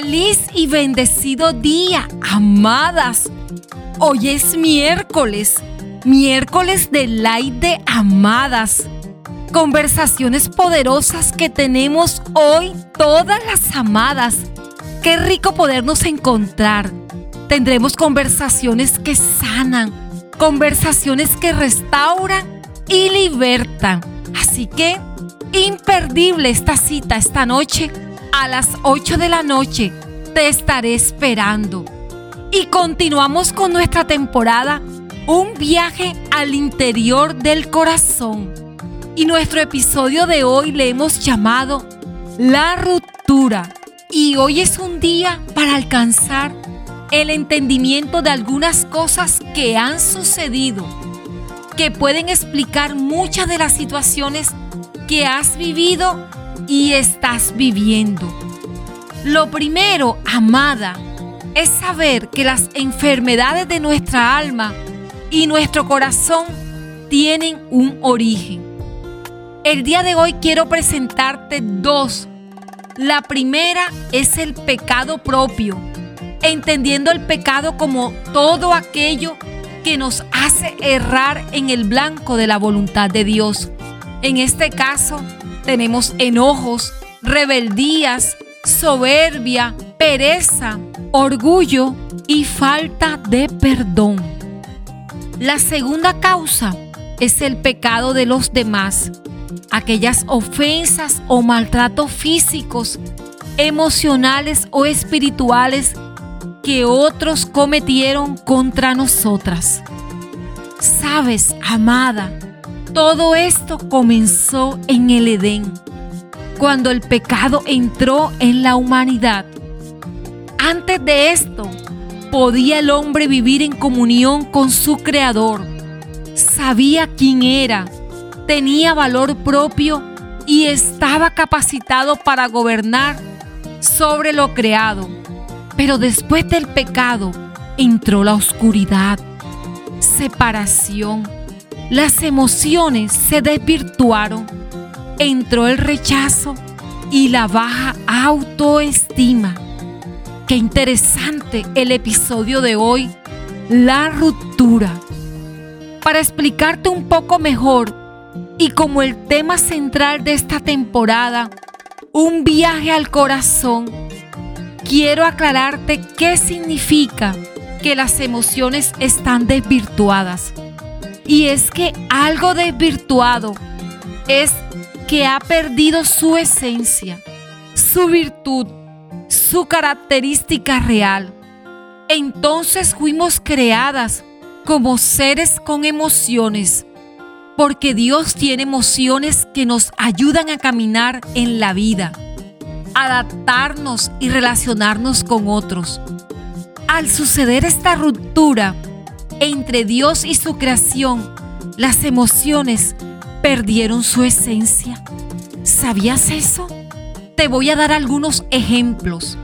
Feliz y bendecido día, amadas. Hoy es miércoles, miércoles de Light de Amadas. Conversaciones poderosas que tenemos hoy todas las amadas. Qué rico podernos encontrar. Tendremos conversaciones que sanan, conversaciones que restauran y libertan. Así que, imperdible esta cita esta noche a las 8 de la noche. Te estaré esperando. Y continuamos con nuestra temporada, un viaje al interior del corazón. Y nuestro episodio de hoy le hemos llamado La ruptura. Y hoy es un día para alcanzar el entendimiento de algunas cosas que han sucedido, que pueden explicar muchas de las situaciones que has vivido y estás viviendo. Lo primero, amada, es saber que las enfermedades de nuestra alma y nuestro corazón tienen un origen. El día de hoy quiero presentarte dos. La primera es el pecado propio, entendiendo el pecado como todo aquello que nos hace errar en el blanco de la voluntad de Dios. En este caso, tenemos enojos, rebeldías, soberbia, pereza, orgullo y falta de perdón. La segunda causa es el pecado de los demás, aquellas ofensas o maltratos físicos, emocionales o espirituales que otros cometieron contra nosotras. Sabes, amada, todo esto comenzó en el Edén, cuando el pecado entró en la humanidad. Antes de esto, podía el hombre vivir en comunión con su Creador. Sabía quién era, tenía valor propio y estaba capacitado para gobernar sobre lo creado. Pero después del pecado entró la oscuridad, separación, las emociones se desvirtuaron, entró el rechazo y la baja autoestima. Qué interesante el episodio de hoy, la ruptura. Para explicarte un poco mejor y como el tema central de esta temporada, un viaje al corazón, quiero aclararte qué significa que las emociones están desvirtuadas. Y es que algo desvirtuado es que ha perdido su esencia, su virtud, su característica real. Entonces fuimos creadas como seres con emociones, porque Dios tiene emociones que nos ayudan a caminar en la vida, adaptarnos y relacionarnos con otros. Al suceder esta ruptura, entre Dios y su creación, las emociones perdieron su esencia. ¿Sabías eso? Te voy a dar algunos ejemplos.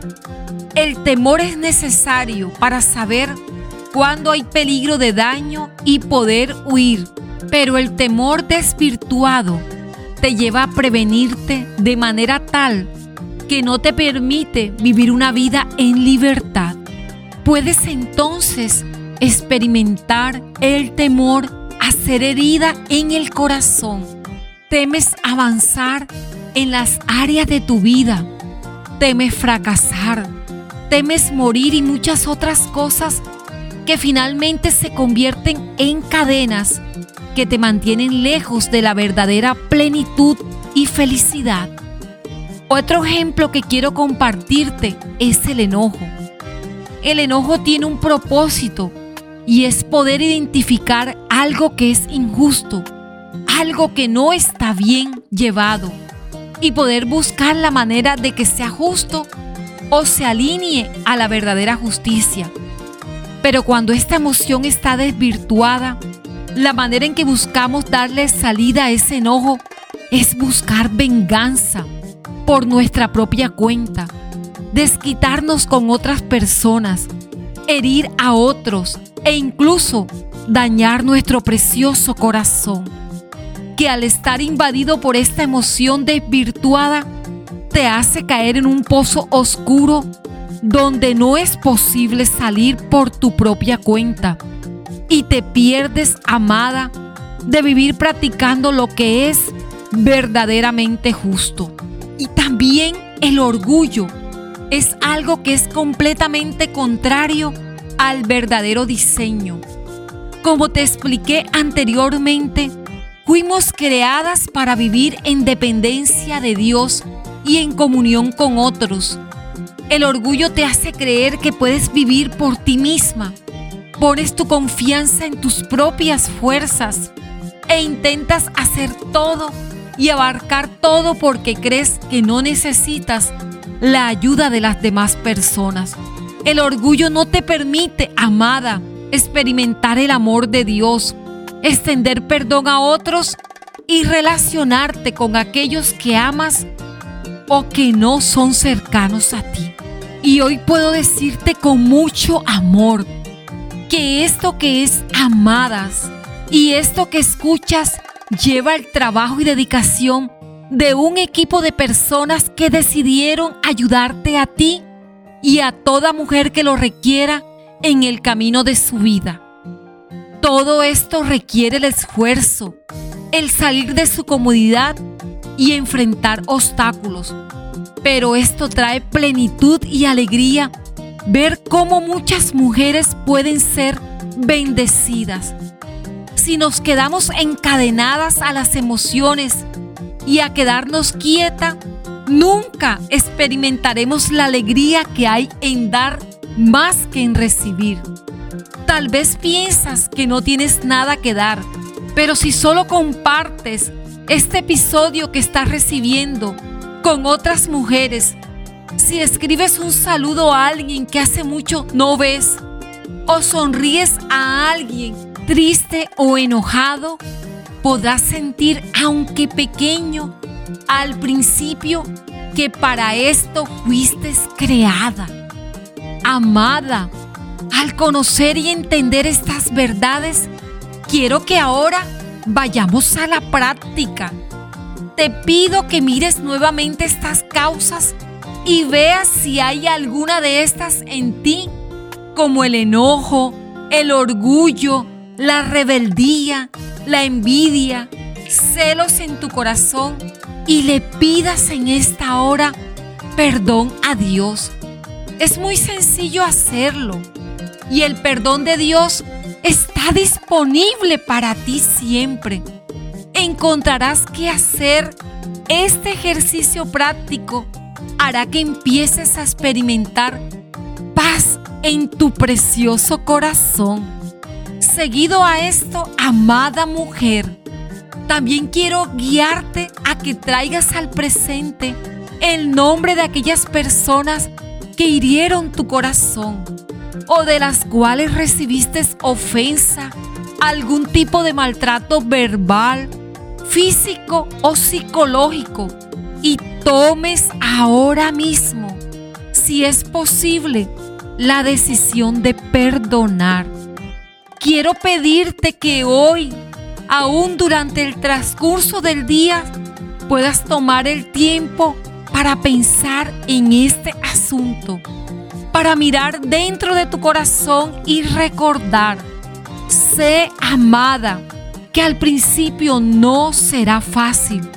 El temor es necesario para saber cuándo hay peligro de daño y poder huir, pero el temor desvirtuado te lleva a prevenirte de manera tal que no te permite vivir una vida en libertad. Puedes entonces experimentar el temor a ser herida en el corazón. Temes avanzar en las áreas de tu vida. Temes fracasar. Temes morir y muchas otras cosas que finalmente se convierten en cadenas que te mantienen lejos de la verdadera plenitud y felicidad. Otro ejemplo que quiero compartirte es el enojo. El enojo tiene un propósito y es poder identificar algo que es injusto, algo que no está bien llevado y poder buscar la manera de que sea justo o se alinee a la verdadera justicia. Pero cuando esta emoción está desvirtuada, la manera en que buscamos darle salida a ese enojo es buscar venganza por nuestra propia cuenta, desquitarnos con otras personas, herir a otros e incluso dañar nuestro precioso corazón, que al estar invadido por esta emoción desvirtuada, te hace caer en un pozo oscuro donde no es posible salir por tu propia cuenta y te pierdes, amada, de vivir practicando lo que es verdaderamente justo. Y también el orgullo es algo que es completamente contrario al verdadero diseño. Como te expliqué anteriormente, fuimos creadas para vivir en dependencia de Dios y en comunión con otros. El orgullo te hace creer que puedes vivir por ti misma. Pones tu confianza en tus propias fuerzas e intentas hacer todo y abarcar todo porque crees que no necesitas la ayuda de las demás personas. El orgullo no te permite, amada, experimentar el amor de Dios, extender perdón a otros y relacionarte con aquellos que amas o que no son cercanos a ti. Y hoy puedo decirte con mucho amor que esto que es amadas y esto que escuchas lleva el trabajo y dedicación de un equipo de personas que decidieron ayudarte a ti y a toda mujer que lo requiera en el camino de su vida. Todo esto requiere el esfuerzo, el salir de su comodidad y enfrentar obstáculos. Pero esto trae plenitud y alegría ver cómo muchas mujeres pueden ser bendecidas. Si nos quedamos encadenadas a las emociones y a quedarnos quieta, nunca experimentaremos la alegría que hay en dar más que en recibir. Tal vez piensas que no tienes nada que dar, pero si solo compartes este episodio que estás recibiendo con otras mujeres, si escribes un saludo a alguien que hace mucho no ves, o sonríes a alguien triste o enojado, podrás sentir, aunque pequeño, al principio, que para esto fuiste creada, amada. Al conocer y entender estas verdades, quiero que ahora vayamos a la práctica. Te pido que mires nuevamente estas causas y veas si hay alguna de estas en ti, como el enojo, el orgullo, la rebeldía, la envidia, celos en tu corazón y le pidas en esta hora perdón a Dios. Es muy sencillo hacerlo y el perdón de Dios está disponible para ti siempre. Encontrarás que hacer este ejercicio práctico hará que empieces a experimentar paz en tu precioso corazón. Seguido a esto, amada mujer, también quiero guiarte a que traigas al presente el nombre de aquellas personas que hirieron tu corazón o de las cuales recibiste ofensa, algún tipo de maltrato verbal, físico o psicológico y tomes ahora mismo, si es posible, la decisión de perdonar. Quiero pedirte que hoy, aún durante el transcurso del día, puedas tomar el tiempo para pensar en este asunto, para mirar dentro de tu corazón y recordar, sé amada, que al principio no será fácil,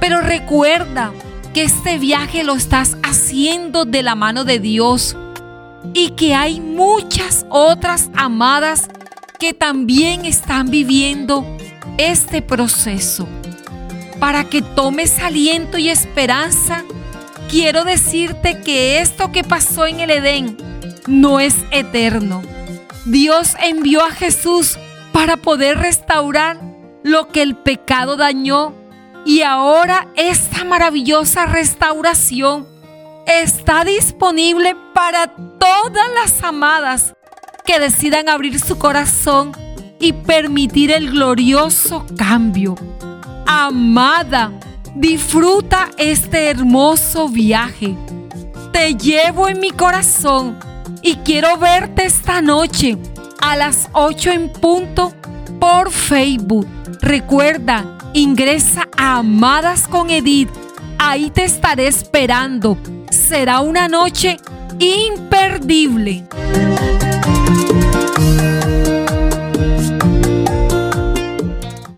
pero recuerda que este viaje lo estás haciendo de la mano de Dios y que hay muchas otras amadas que también están viviendo este proceso. Para que tomes aliento y esperanza, quiero decirte que esto que pasó en el Edén no es eterno. Dios envió a Jesús para poder restaurar lo que el pecado dañó y ahora esta maravillosa restauración está disponible para todas las amadas que decidan abrir su corazón y permitir el glorioso cambio. Amada, disfruta este hermoso viaje. Te llevo en mi corazón y quiero verte esta noche a las 8 en punto por Facebook. Recuerda, ingresa a Amadas con Edith. Ahí te estaré esperando. Será una noche imperdible.